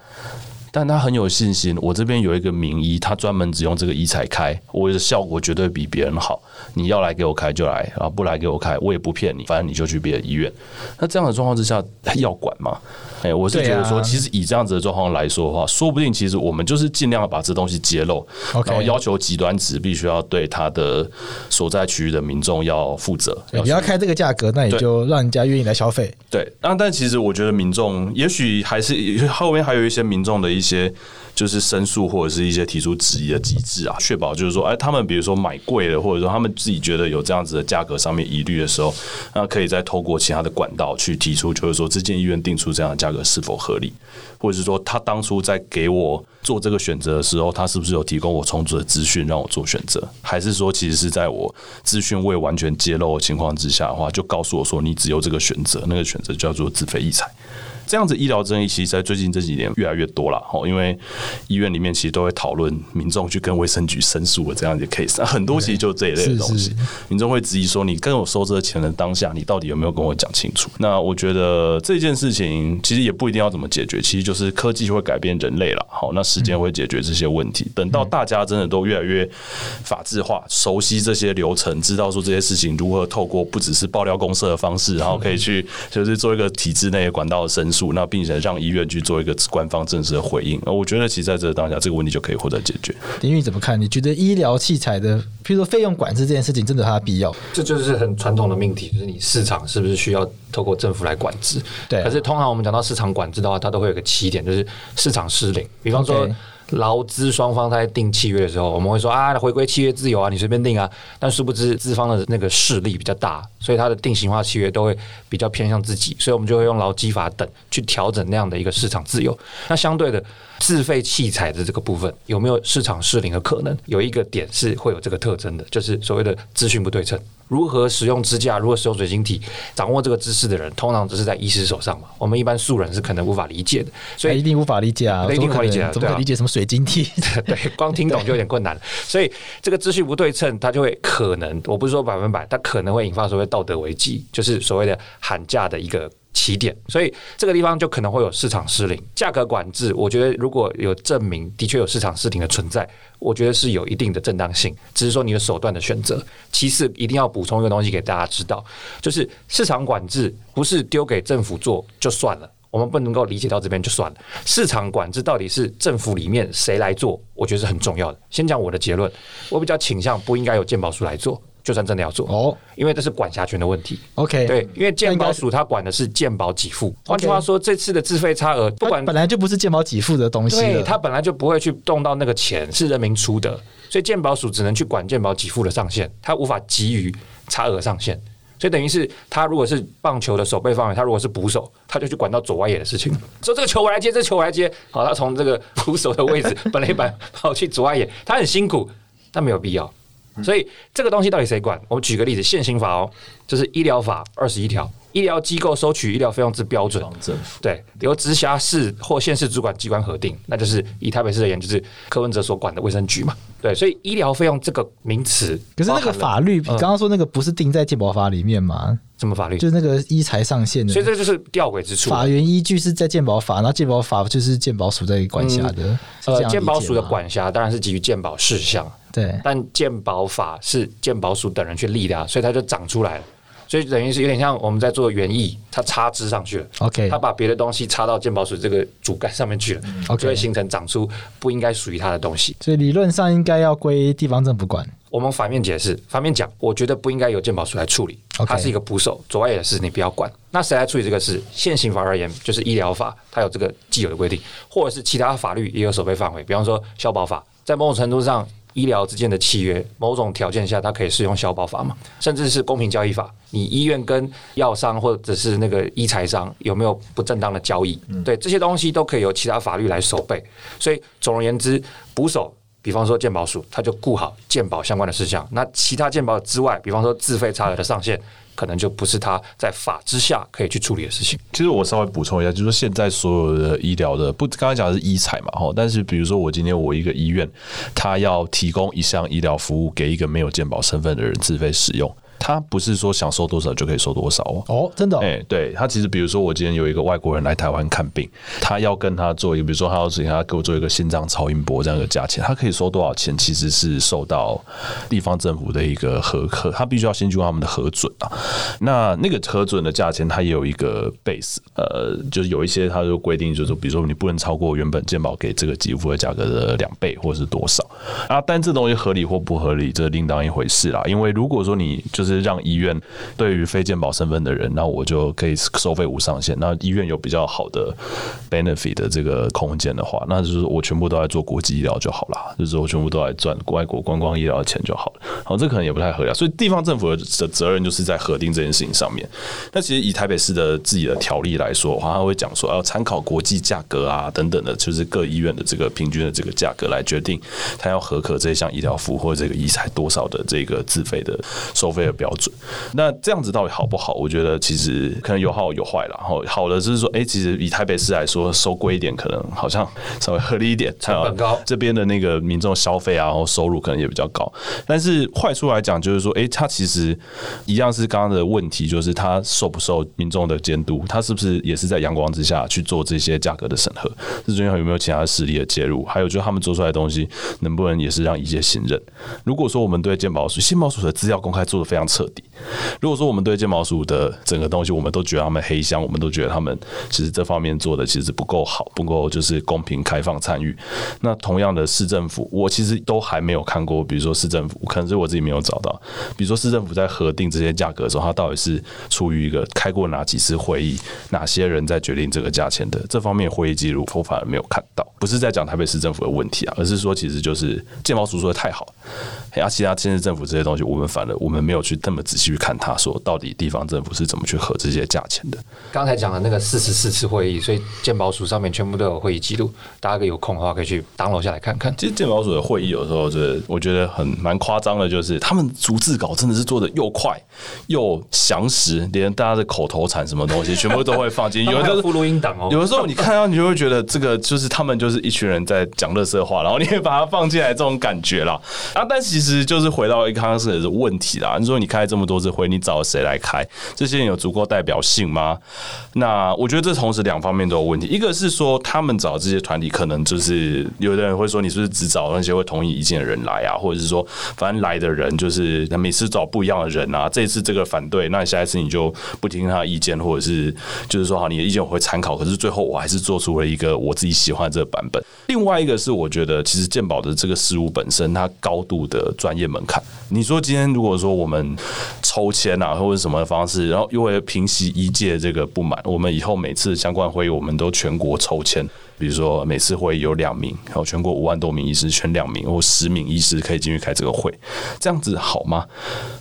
但他很有信心，我这边有一个名医，他专门只用这个医材开，我的效果绝对比别人好。你要来给我开就来，然后不来给我开，我也不骗你，反正你就去别的医院。那这样的状况之下，要管吗？哎、欸，我是觉得说，其实以这样子的状况来说的话，说不定其实我们就是尽量把这东西揭露，然后要求极端值必须要对他的所在区域的民众要负责。你要开这个价格，那你就让人家愿意来消费。对，那但其实我觉得民众也许还是后面还有一些民众的一一些。就是申诉或者是一些提出质疑的机制啊，确保就是说，哎，他们比如说买贵了，或者说他们自己觉得有这样子的价格上面疑虑的时候，那可以再透过其他的管道去提出，就是说这间医院定出这样的价格是否合理，或者是说他当初在给我做这个选择的时候，他是不是有提供我充足的资讯让我做选择，还是说其实是在我资讯未完全揭露的情况之下的话，就告诉我说你只有这个选择，那个选择叫做自费异彩。这样子医疗争议，其实在最近这几年越来越多了哈，因为医院里面其实都会讨论民众去跟卫生局申诉的这样的 case，很多其实就这一类的东西。民众会质疑说，你跟我收这个钱的当下，你到底有没有跟我讲清楚？那我觉得这件事情其实也不一定要怎么解决，其实就是科技会改变人类了。好，那时间会解决这些问题。等到大家真的都越来越法制化，熟悉这些流程，知道说这些事情如何透过不只是爆料公社的方式，然后可以去就是做一个体制内管道的申诉。那并且让医院去做一个官方正式的回应，我觉得其实在这个当下，这个问题就可以获得解决。林玉怎么看？你觉得医疗器材的，譬如说费用管制这件事情，真的有它的必要？这就是很传统的命题，就是你市场是不是需要透过政府来管制？对。可是通常我们讲到市场管制的话，它都会有个起点，就是市场失灵。比方说。Okay. 劳资双方在订契约的时候，我们会说啊，回归契约自由啊，你随便定啊。但殊不知资方的那个势力比较大，所以它的定型化契约都会比较偏向自己，所以我们就会用劳基法等去调整那样的一个市场自由。那相对的。自费器材的这个部分有没有市场失灵的可能？有一个点是会有这个特征的，就是所谓的资讯不对称。如何使用支架，如何使用水晶体，掌握这个知识的人，通常只是在医师手上嘛。我们一般素人是可能无法理解的，所以一定无法理解啊，一定无法理解啊，怎么可理解什么水晶体？对，光听懂就有点困难。所以这个资讯不对称，它就会可能，我不是说百分百，它可能会引发所谓道德危机，就是所谓的喊价的一个。起点，所以这个地方就可能会有市场失灵、价格管制。我觉得如果有证明的确有市场失灵的存在，我觉得是有一定的正当性，只是说你的手段的选择。其次，一定要补充一个东西给大家知道，就是市场管制不是丢给政府做就算了，我们不能够理解到这边就算了。市场管制到底是政府里面谁来做，我觉得是很重要的。先讲我的结论，我比较倾向不应该由健保署来做。就算真的要做哦，因为这是管辖权的问题。OK，对，因为健保署它管的是健保给付。换句话说，这次的自费差额，不管本来就不是健保给付的东西，对，它本来就不会去动到那个钱，是人民出的，所以健保署只能去管健保给付的上限，它无法给予差额上限。所以等于是，他如果是棒球的守备范围，他如果是捕手，他就去管到左外野的事情。说这个球我来接，这个球我来接。好，他从这个捕手的位置 本垒板跑去左外野，他很辛苦，但没有必要。所以这个东西到底谁管？我们举个例子，现行法哦，就是医疗法二十一条，医疗机构收取医疗费用之标准，对，由直辖市或县市主管机关核定，那就是以台北市而言，就是柯文哲所管的卫生局嘛。对，所以医疗费用这个名词，可是那个法律，你刚刚说那个不是定在健保法里面吗？什么法律？就是那个医材上限的，所以这就是吊诡之处。法源依据是在健保法，然后健保法就是健保署在管辖的。嗯、呃，健保署的管辖当然是基于健保事项。对，但鉴保法是鉴保署等人去立的啊，所以它就长出来了，所以等于是有点像我们在做园艺，它插枝上去了，OK，它把别的东西插到鉴宝署这个主干上面去了，OK，就会形成长出不应该属于它的东西，所以理论上应该要归地方政府管。我们反面解释，反面讲，我觉得不应该由鉴宝署来处理，它是一个捕手，左外野的事你不要管。那谁来处理这个事？现行法而言，就是医疗法，它有这个既有的规定，或者是其他法律也有守备范围，比方说消保法，在某种程度上。医疗之间的契约，某种条件下，它可以适用消保法嘛？甚至是公平交易法，你医院跟药商或者是那个医材商有没有不正当的交易？对，这些东西都可以由其他法律来守备。所以总而言之，捕手比方说健保署，他就顾好健保相关的事项。那其他健保之外，比方说自费差额的上限，可能就不是他在法之下可以去处理的事情。其实我稍微补充一下，就是说现在所有的医疗的，不刚才讲的是医采嘛，哈，但是比如说我今天我一个医院，他要提供一项医疗服务给一个没有健保身份的人自费使用。他不是说想收多少就可以收多少哦。哦，真的、哦？哎、欸，对他其实，比如说我今天有一个外国人来台湾看病，他要跟他做一个，比如说他要请他给我做一个心脏超音波这样一个价钱，他可以收多少钱，其实是受到地方政府的一个核可，他必须要先经过他们的核准啊。那那个核准的价钱，它也有一个 base，呃，就是有一些他就规定，就是比如说你不能超过原本健保给这个给付的价格的两倍或是多少啊。但这东西合理或不合理，这另当一回事啦。因为如果说你就是是让医院对于非健保身份的人，那我就可以收费无上限。那医院有比较好的 benefit 的这个空间的话，那就是我全部都在做国际医疗就好了，就是我全部都在赚外国观光医疗的钱就好了。好，这可能也不太合理。所以地方政府的责任就是在核定这件事情上面。那其实以台北市的自己的条例来说，好像会讲说要参考国际价格啊等等的，就是各医院的这个平均的这个价格来决定他要核可这项医疗服务或者这个医材多少的这个自费的收费标准，那这样子到底好不好？我觉得其实可能有好有坏了。然后好的就是说，哎，其实以台北市来说，收贵一点可能好像稍微合理一点，成本高，这边的那个民众消费啊，然后收入可能也比较高。但是坏处来讲，就是说，哎，它其实一样是刚刚的问题，就是它受不受民众的监督？它是不是也是在阳光之下去做这些价格的审核？这中间有没有其他势力的介入？还有就是他们做出来的东西能不能也是让医界信任？如果说我们对健保署、健保署的资料公开做的非常彻底。如果说我们对剑毛鼠的整个东西，我们都觉得他们黑箱，我们都觉得他们其实这方面做的其实不够好，不够就是公平、开放、参与。那同样的市政府，我其实都还没有看过，比如说市政府，可能是我自己没有找到。比如说市政府在核定这些价格的时候，他到底是出于一个开过哪几次会议，哪些人在决定这个价钱的这方面会议记录，我反而没有看到。不是在讲台北市政府的问题啊，而是说其实就是剑毛鼠做的太好，而其他县市政府这些东西，我们反而我们没有去这么仔细。去看他说到底地方政府是怎么去核这些价钱的。刚才讲的那个四十四次会议，所以鉴宝署上面全部都有会议记录，大家可以有空的话可以去 download 下来看看。其实鉴宝署的会议有时候是我觉得很蛮夸张的，就是他们逐字稿真的是做的又快又详实，连大家的口头禅什么东西全部都会放进去。有的是附录音档哦，有的时候你看到你就会觉得这个就是他们就是一群人在讲乐色话，然后你也把它放进来这种感觉啦。啊，但其实就是回到一个刚刚是的问题啦。你说你开这么多次会，你找谁来开？这些人有足够代表性吗？那我觉得这同时两方面都有问题。一个是说他们找这些团体，可能就是有的人会说你是不是只找那些会同意意见的人来啊？或者是说反正来的人就是每次找不一样的人啊？这次这个反对，那下一次你就不听他的意见，或者是就是说好你的意见我会参考，可是最后我还是做出了一个我自己喜欢的这个版本。另外一个是我觉得其实鉴宝的这个事物本身它高度的专业门槛。你说今天如果说我们抽签。啊，或者什么方式，然后又会平息一届这个不满，我们以后每次相关会议，我们都全国抽签。比如说每次会有两名，然后全国五万多名医师选两名或十名医师可以进去开这个会，这样子好吗？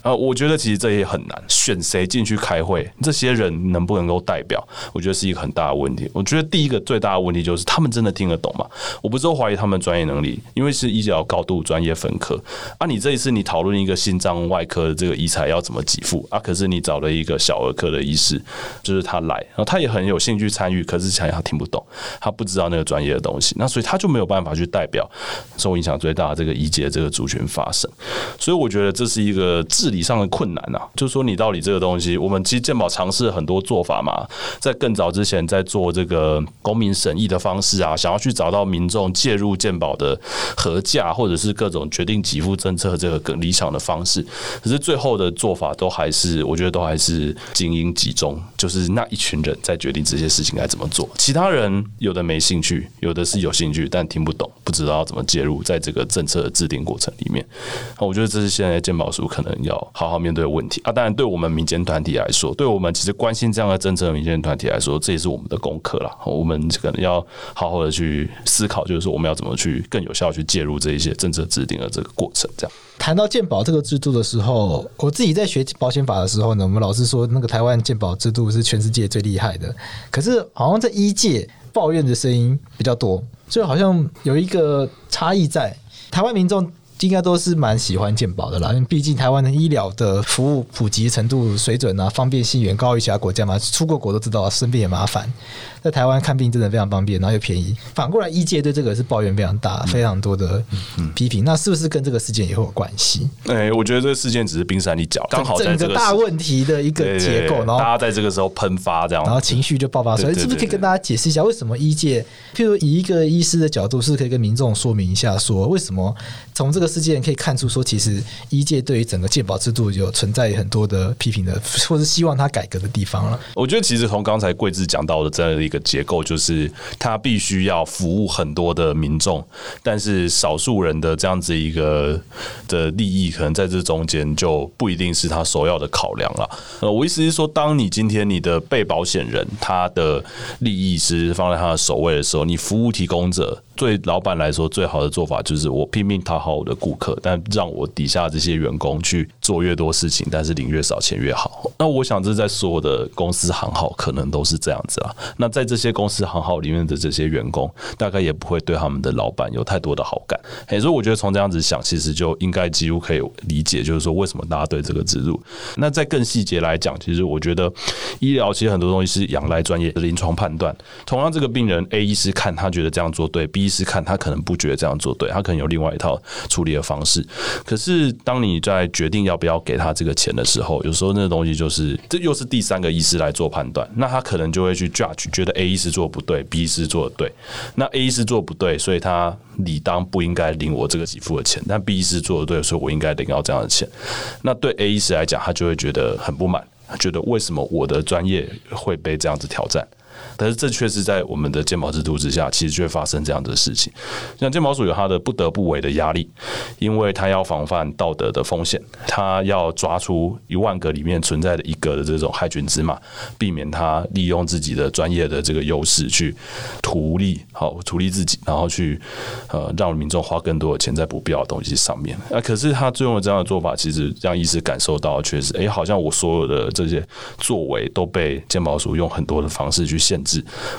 呃，我觉得其实这也很难，选谁进去开会，这些人能不能够代表，我觉得是一个很大的问题。我觉得第一个最大的问题就是他们真的听得懂吗？我不是说怀疑他们专业能力，因为是医疗高度专业分科啊。你这一次你讨论一个心脏外科的这个医材要怎么给付啊？可是你找了一个小儿科的医师，就是他来，然后他也很有兴趣参与，可是想想他听不懂，他不知道。那个专业的东西，那所以他就没有办法去代表受影响最大的这个医界这个族群发声，所以我觉得这是一个治理上的困难啊。就是说，你到底这个东西，我们其实健保尝试了很多做法嘛，在更早之前在做这个公民审议的方式啊，想要去找到民众介入健保的核价，或者是各种决定给付政策这个更理想的方式，可是最后的做法都还是，我觉得都还是精英集中，就是那一群人在决定这些事情该怎么做，其他人有的没兴趣，有的是有兴趣，但听不懂，不知道怎么介入在这个政策的制定过程里面。我觉得这是现在健保署可能要好好面对的问题啊。当然，对我们民间团体来说，对我们其实关心这样的政策的民间团体来说，这也是我们的功课了。我们可能要好好的去思考，就是说我们要怎么去更有效去介入这一些政策制定的这个过程。这样谈到健保这个制度的时候，我自己在学保险法的时候呢，我们老师说那个台湾健保制度是全世界最厉害的，可是好像在一届。抱怨的声音比较多，就好像有一个差异在台湾民众。应该都是蛮喜欢健保的啦，因为毕竟台湾的医疗的服务普及程度水准啊，方便性远高于其他国家嘛。出过国都知道，生病也麻烦。在台湾看病真的非常方便，然后又便宜。反过来，医界对这个是抱怨非常大，非常多的批评。那是不是跟这个事件也会有关系？哎，我觉得这个事件只是冰山一角，刚好在这个大问题的一个结构，然后大家在这个时候喷发这样，然后情绪就爆发出来。是不是可以跟大家解释一下，为什么医界，譬如以一个医师的角度，是可以跟民众说明一下，说为什么从这个事件可以看出，说其实医界对于整个健保制度有存在很多的批评的，或是希望他改革的地方了。我觉得其实从刚才贵志讲到的这样的一个结构，就是。是，他必须要服务很多的民众，但是少数人的这样子一个的利益，可能在这中间就不一定是他首要的考量了。呃，我意思是说，当你今天你的被保险人他的利益是放在他的首位的时候，你服务提供者。对老板来说，最好的做法就是我拼命讨好我的顾客，但让我底下这些员工去做越多事情，但是领越少钱越好。那我想，这在所有的公司行号可能都是这样子啦。那在这些公司行号里面的这些员工，大概也不会对他们的老板有太多的好感。所以我觉得从这样子想，其实就应该几乎可以理解，就是说为什么大家对这个制度。那在更细节来讲，其实我觉得医疗其实很多东西是仰赖专业的临床判断。同样，这个病人 A 医师看他觉得这样做对，B 医师看他可能不觉得这样做对，他可能有另外一套处理的方式。可是当你在决定要不要给他这个钱的时候，有时候那个东西就是这又是第三个医师来做判断，那他可能就会去 judge，觉得 A 医师做不对，B 医师做的对。那 A 医师做不对，所以他理当不应该领我这个给付的钱。但 B 医师做的对，所以我应该领到这样的钱。那对 A 医师来讲，他就会觉得很不满，他觉得为什么我的专业会被这样子挑战？但是这确实在我们的鉴保制度之下，其实就会发生这样的事情。像鉴保署有他的不得不为的压力，因为他要防范道德的风险，他要抓出一万个里面存在的一个的这种害群之马，避免他利用自己的专业的这个优势去图利，好图利自己，然后去呃让民众花更多的钱在不必要的东西上面。那可是他最后这样的做法，其实让医师感受到，确实，哎，好像我所有的这些作为都被鉴保署用很多的方式去限制。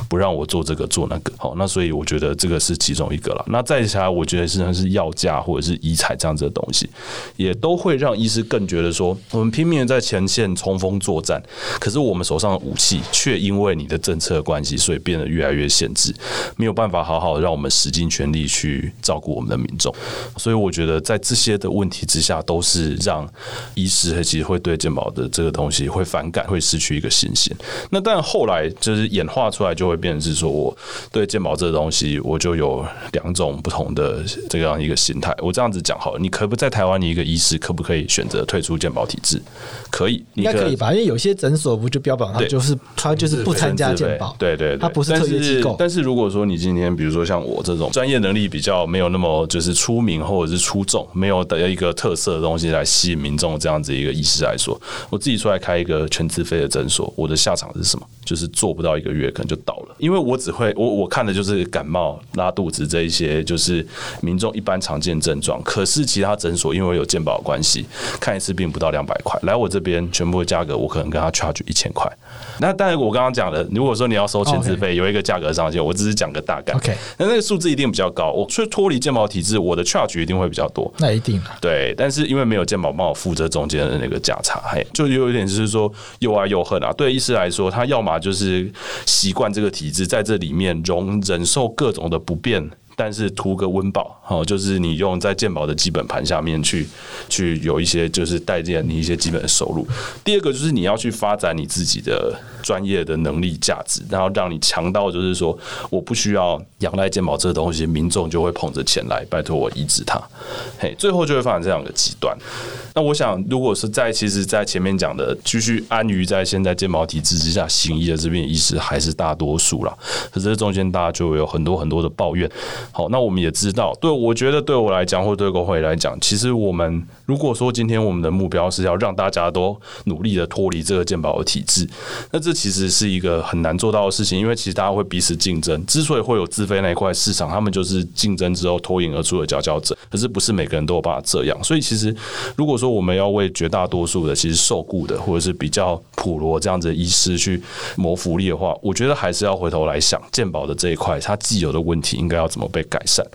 不让我做这个做那个，好，那所以我觉得这个是其中一个了。那再下来，我觉得实际上是药价或者是医材这样子的东西，也都会让医师更觉得说，我们拼命在前线冲锋作战，可是我们手上的武器却因为你的政策关系，所以变得越来越限制，没有办法好好让我们使尽全力去照顾我们的民众。所以我觉得在这些的问题之下，都是让医师其实会对健保的这个东西会反感，会失去一个信心。那但后来就是演化。画出来就会变成是说，我对健保这个东西，我就有两种不同的这样一个心态。我这样子讲好了，你可不在台湾，你一个医师可不可以选择退出健保体制？可以，应该可以吧？因为有些诊所不就标榜他就是他就是不参加健保，对对，他不是特别机构。但是如果说你今天比如说像我这种专业能力比较没有那么就是出名或者是出众，没有的一个特色的东西来吸引民众这样子一个医师来说，我自己出来开一个全自费的诊所，我的下场是什么？就是做不到一个月。可能就倒了，因为我只会我我看的就是感冒、拉肚子这一些，就是民众一般常见症状。可是其他诊所因为有健保的关系，看一次病不到两百块，来我这边全部的价格，我可能跟他 charge 一千块。那但是我刚刚讲的，如果说你要收签字费，有一个价格上限，我只是讲个大概。OK，那那个数字一定比较高。我却脱离健保体制，我的 charge 一定会比较多。那一定对，但是因为没有健保帮我负责中间的那个价差，嘿，就有一点就是说又爱又恨啊。对医师来说，他要么就是习惯这个体制，在这里面容忍受各种的不便。但是图个温饱，哦，就是你用在健保的基本盘下面去，去有一些就是带进你一些基本的收入。第二个就是你要去发展你自己的专业的能力价值，然后让你强到就是说，我不需要仰赖健保这个东西，民众就会捧着钱来拜托我医治他。嘿，最后就会发展这两个极端。那我想，如果是在其实，在前面讲的继续安于在现在健保体制之下行医的这边医师还是大多数啦。可是中间大家就有很多很多的抱怨。好，那我们也知道，对我觉得对我来讲，或对国会来讲，其实我们如果说今天我们的目标是要让大家都努力的脱离这个健保的体制，那这其实是一个很难做到的事情，因为其实大家会彼此竞争。之所以会有自费那一块市场，他们就是竞争之后脱颖而出的佼佼者。可是不是每个人都有办法这样，所以其实如果说我们要为绝大多数的其实受雇的或者是比较普罗这样子的医师去谋福利的话，我觉得还是要回头来想健保的这一块，它既有的问题应该要怎么被改善。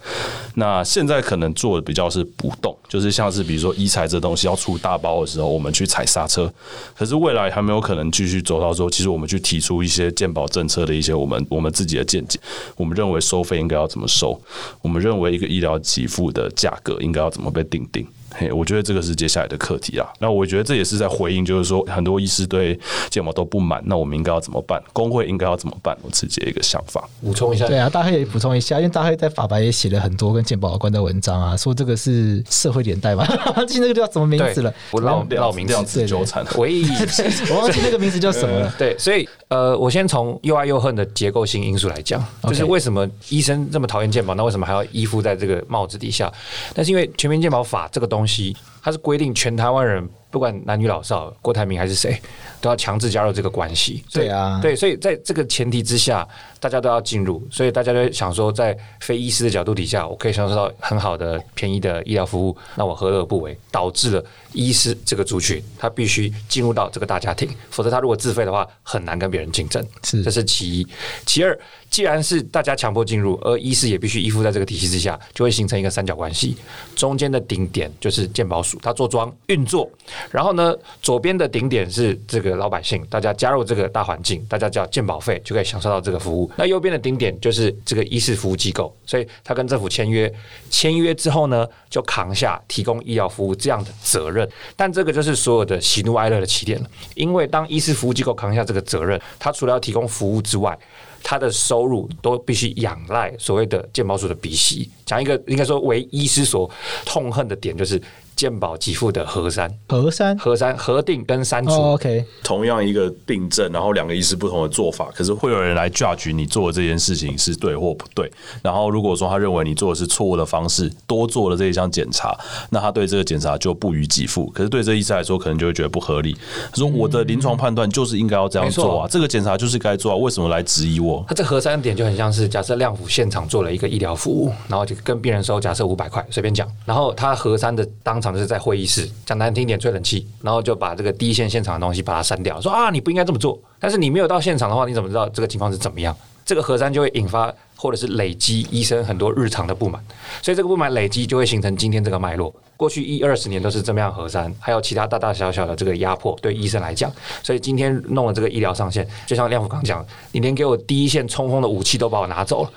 那现在可能做的比较是不动，就是像是比如说医材这东西要出大包的时候，我们去踩刹车。可是未来还没有可能继续走到说，其实我们去提出一些鉴保政策的一些我们我们自己的见解，我们认为收费应该要怎么收，我们认为一个医疗给付的价格应该要怎么被定定。嘿，我觉得这个是接下来的课题啊。那我觉得这也是在回应，就是说很多医师对健保都不满，那我们应该要怎么办？工会应该要怎么办？我自己的一个想法。补充一下，对啊，大黑也补充一下，因为大黑在法白也写了很多跟健保有关的文章啊，说这个是社会连带吧？忘记那个叫什么名字了？我老老名字这样子纠缠。唯一 我忘记那个名字叫什么了。对，所以呃，我先从又爱又恨的结构性因素来讲，就是为什么医生这么讨厌健保？那为什么还要依附在这个帽子底下？但是因为全民健保法这个东西。东西它是规定全台湾人，不管男女老少，郭台铭还是谁，都要强制加入这个关系。对啊，对，所以在这个前提之下，大家都要进入，所以大家就想说，在非医师的角度底下，我可以享受到很好的、便宜的医疗服务，那我何乐而不为？导致了医师这个族群，他必须进入到这个大家庭，否则他如果自费的话，很难跟别人竞争。是，这是其一。其二。既然是大家强迫进入，而医师也必须依附在这个体系之下，就会形成一个三角关系。中间的顶点就是健保署，他做庄运作；然后呢，左边的顶点是这个老百姓，大家加入这个大环境，大家交健保费就可以享受到这个服务。那右边的顶点就是这个医事服务机构，所以他跟政府签约，签约之后呢，就扛下提供医疗服务这样的责任。但这个就是所有的喜怒哀乐的起点了，因为当医事服务机构扛下这个责任，他除了要提供服务之外，他的收入都必须仰赖所谓的健保署的鼻息。讲一个应该说为医师所痛恨的点，就是。健保给付的核删，核删，核删，核定跟删除。Oh, OK，同样一个病症，然后两个医师不同的做法，可是会有人来 judge 你做的这件事情是对或不对。然后如果说他认为你做的是错误的方式，多做了这一项检查，那他对这个检查就不予给付。可是对这医师来说，可能就会觉得不合理。他说我的临床判断就是应该要这样做啊，这个检查就是该做啊，为什么来质疑我？他这核删点就很像是假设亮府现场做了一个医疗服务，然后就跟病人收假设五百块，随便讲，然后他核删的当场就是在会议室。讲难听点，吹冷气，然后就把这个第一线现场的东西把它删掉，说啊，你不应该这么做。但是你没有到现场的话，你怎么知道这个情况是怎么样？这个核删就会引发或者是累积医生很多日常的不满，所以这个不满累积就会形成今天这个脉络。过去一二十年都是这么样核删，还有其他大大小小的这个压迫对医生来讲，所以今天弄了这个医疗上限，就像亮辅刚讲，你连给我第一线冲锋的武器都把我拿走了，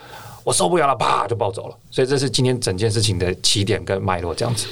我受不了了，啪就暴走了。所以这是今天整件事情的起点跟脉络这样子。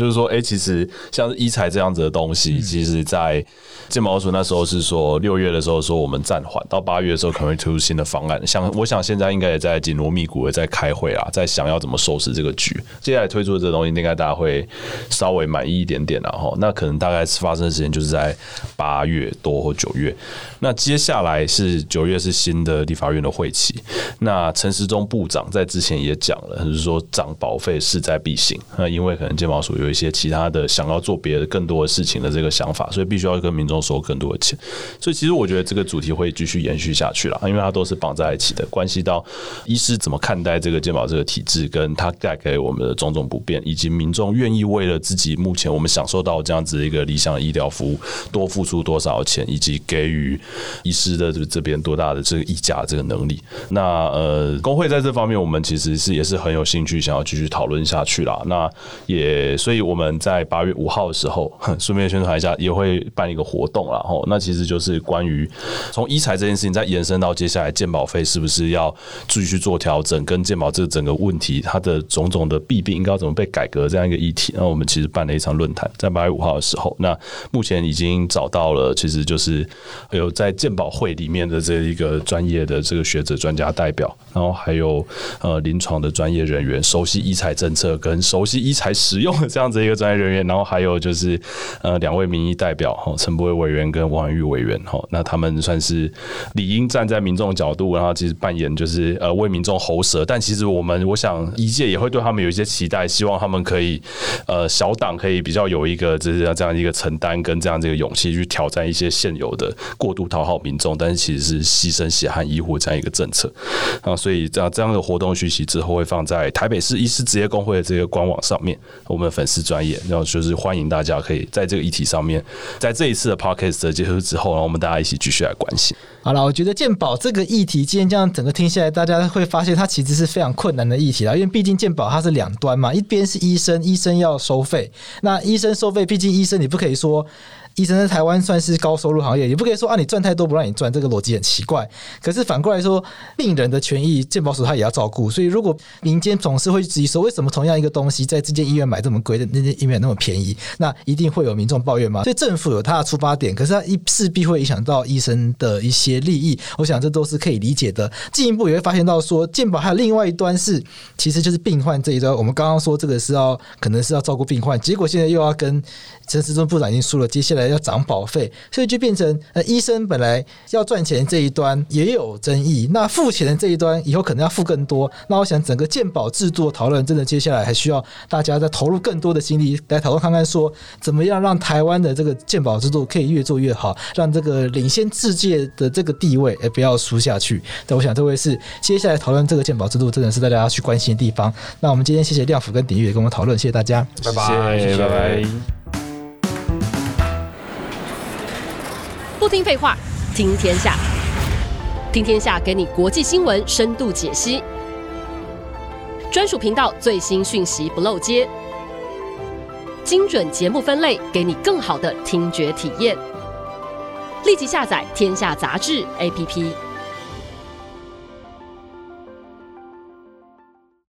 就是说，哎、欸，其实像是医材这样子的东西，其实，在健保署那时候是说六月的时候说我们暂缓，到八月的时候可能会推出新的方案。像我想现在应该也在紧锣密鼓的在开会啊，在想要怎么收拾这个局。接下来推出的这个东西，应该大家会稍微满意一点点，然后那可能大概发生的时间就是在八月多或九月。那接下来是九月是新的立法院的会期。那陈时中部长在之前也讲了，就是说涨保费势在必行。那因为可能健保署有。一些其他的想要做别的更多的事情的这个想法，所以必须要跟民众收更多的钱。所以其实我觉得这个主题会继续延续下去了，因为它都是绑在一起的，关系到医师怎么看待这个健保这个体制，跟它带给我们的种种不便，以及民众愿意为了自己目前我们享受到这样子一个理想的医疗服务多付出多少钱，以及给予医师的这这边多大的这个议价这个能力。那呃，工会在这方面我们其实是也是很有兴趣想要继续讨论下去啦。那也所以。所以我们在八月五号的时候，顺便宣传一下，也会办一个活动，然后那其实就是关于从医材这件事情再延伸到接下来鉴保费是不是要继续做调整，跟鉴保这整个问题它的种种的弊病应该要怎么被改革这样一个议题。那我们其实办了一场论坛，在八月五号的时候，那目前已经找到了，其实就是有在鉴保会里面的这一个专业的这个学者专家代表，然后还有呃临床的专业人员，熟悉医材政策跟熟悉医材使用的这样。这样子一个专业人员，然后还有就是呃两位民意代表哈，陈柏伟委员跟王玉委员哈，那他们算是理应站在民众角度，然后其实扮演就是呃为民众喉舌，但其实我们我想一届也会对他们有一些期待，希望他们可以呃小党可以比较有一个就是这样一个承担跟这样这个勇气去挑战一些现有的过度讨好民众，但是其实是牺牲血汗医护这样一个政策。啊，所以这样这样的活动讯息之后会放在台北市医师职业工会的这个官网上面，我们粉是专业，然后就是欢迎大家可以在这个议题上面，在这一次的 podcast 的结束之后，然后我们大家一起继续来关心。好了，我觉得鉴宝这个议题，今天这样整个听下来，大家会发现它其实是非常困难的议题啦，因为毕竟鉴宝它是两端嘛，一边是医生，医生要收费，那医生收费，毕竟医生你不可以说。医生在台湾算是高收入行业，也不可以说啊，你赚太多不让你赚，这个逻辑很奇怪。可是反过来说，病人的权益，健保署他也要照顾。所以如果民间总是会质疑说，为什么同样一个东西在这间医院买这么贵的，那间医院那么便宜，那一定会有民众抱怨吗？所以政府有它的出发点，可是它一势必会影响到医生的一些利益。我想这都是可以理解的。进一步也会发现到说，健保还有另外一端是，其实就是病患这一端。我们刚刚说这个是要可能是要照顾病患，结果现在又要跟陈时中部长已经说了，接下来。要涨保费，所以就变成呃，医生本来要赚钱这一端也有争议，那付钱的这一端以后可能要付更多。那我想整个健保制度讨论，真的接下来还需要大家再投入更多的精力来讨论看看，说怎么样让台湾的这个健保制度可以越做越好，让这个领先世界的这个地位也不要输下去。但我想这位是接下来讨论这个健保制度，真的是大家要去关心的地方。那我们今天谢谢亮辅跟鼎棫跟我们讨论，谢谢大家，拜拜，谢谢拜拜。听废话，听天下。听天下给你国际新闻深度解析，专属频道最新讯息不漏接，精准节目分类，给你更好的听觉体验。立即下载《天下杂志》APP。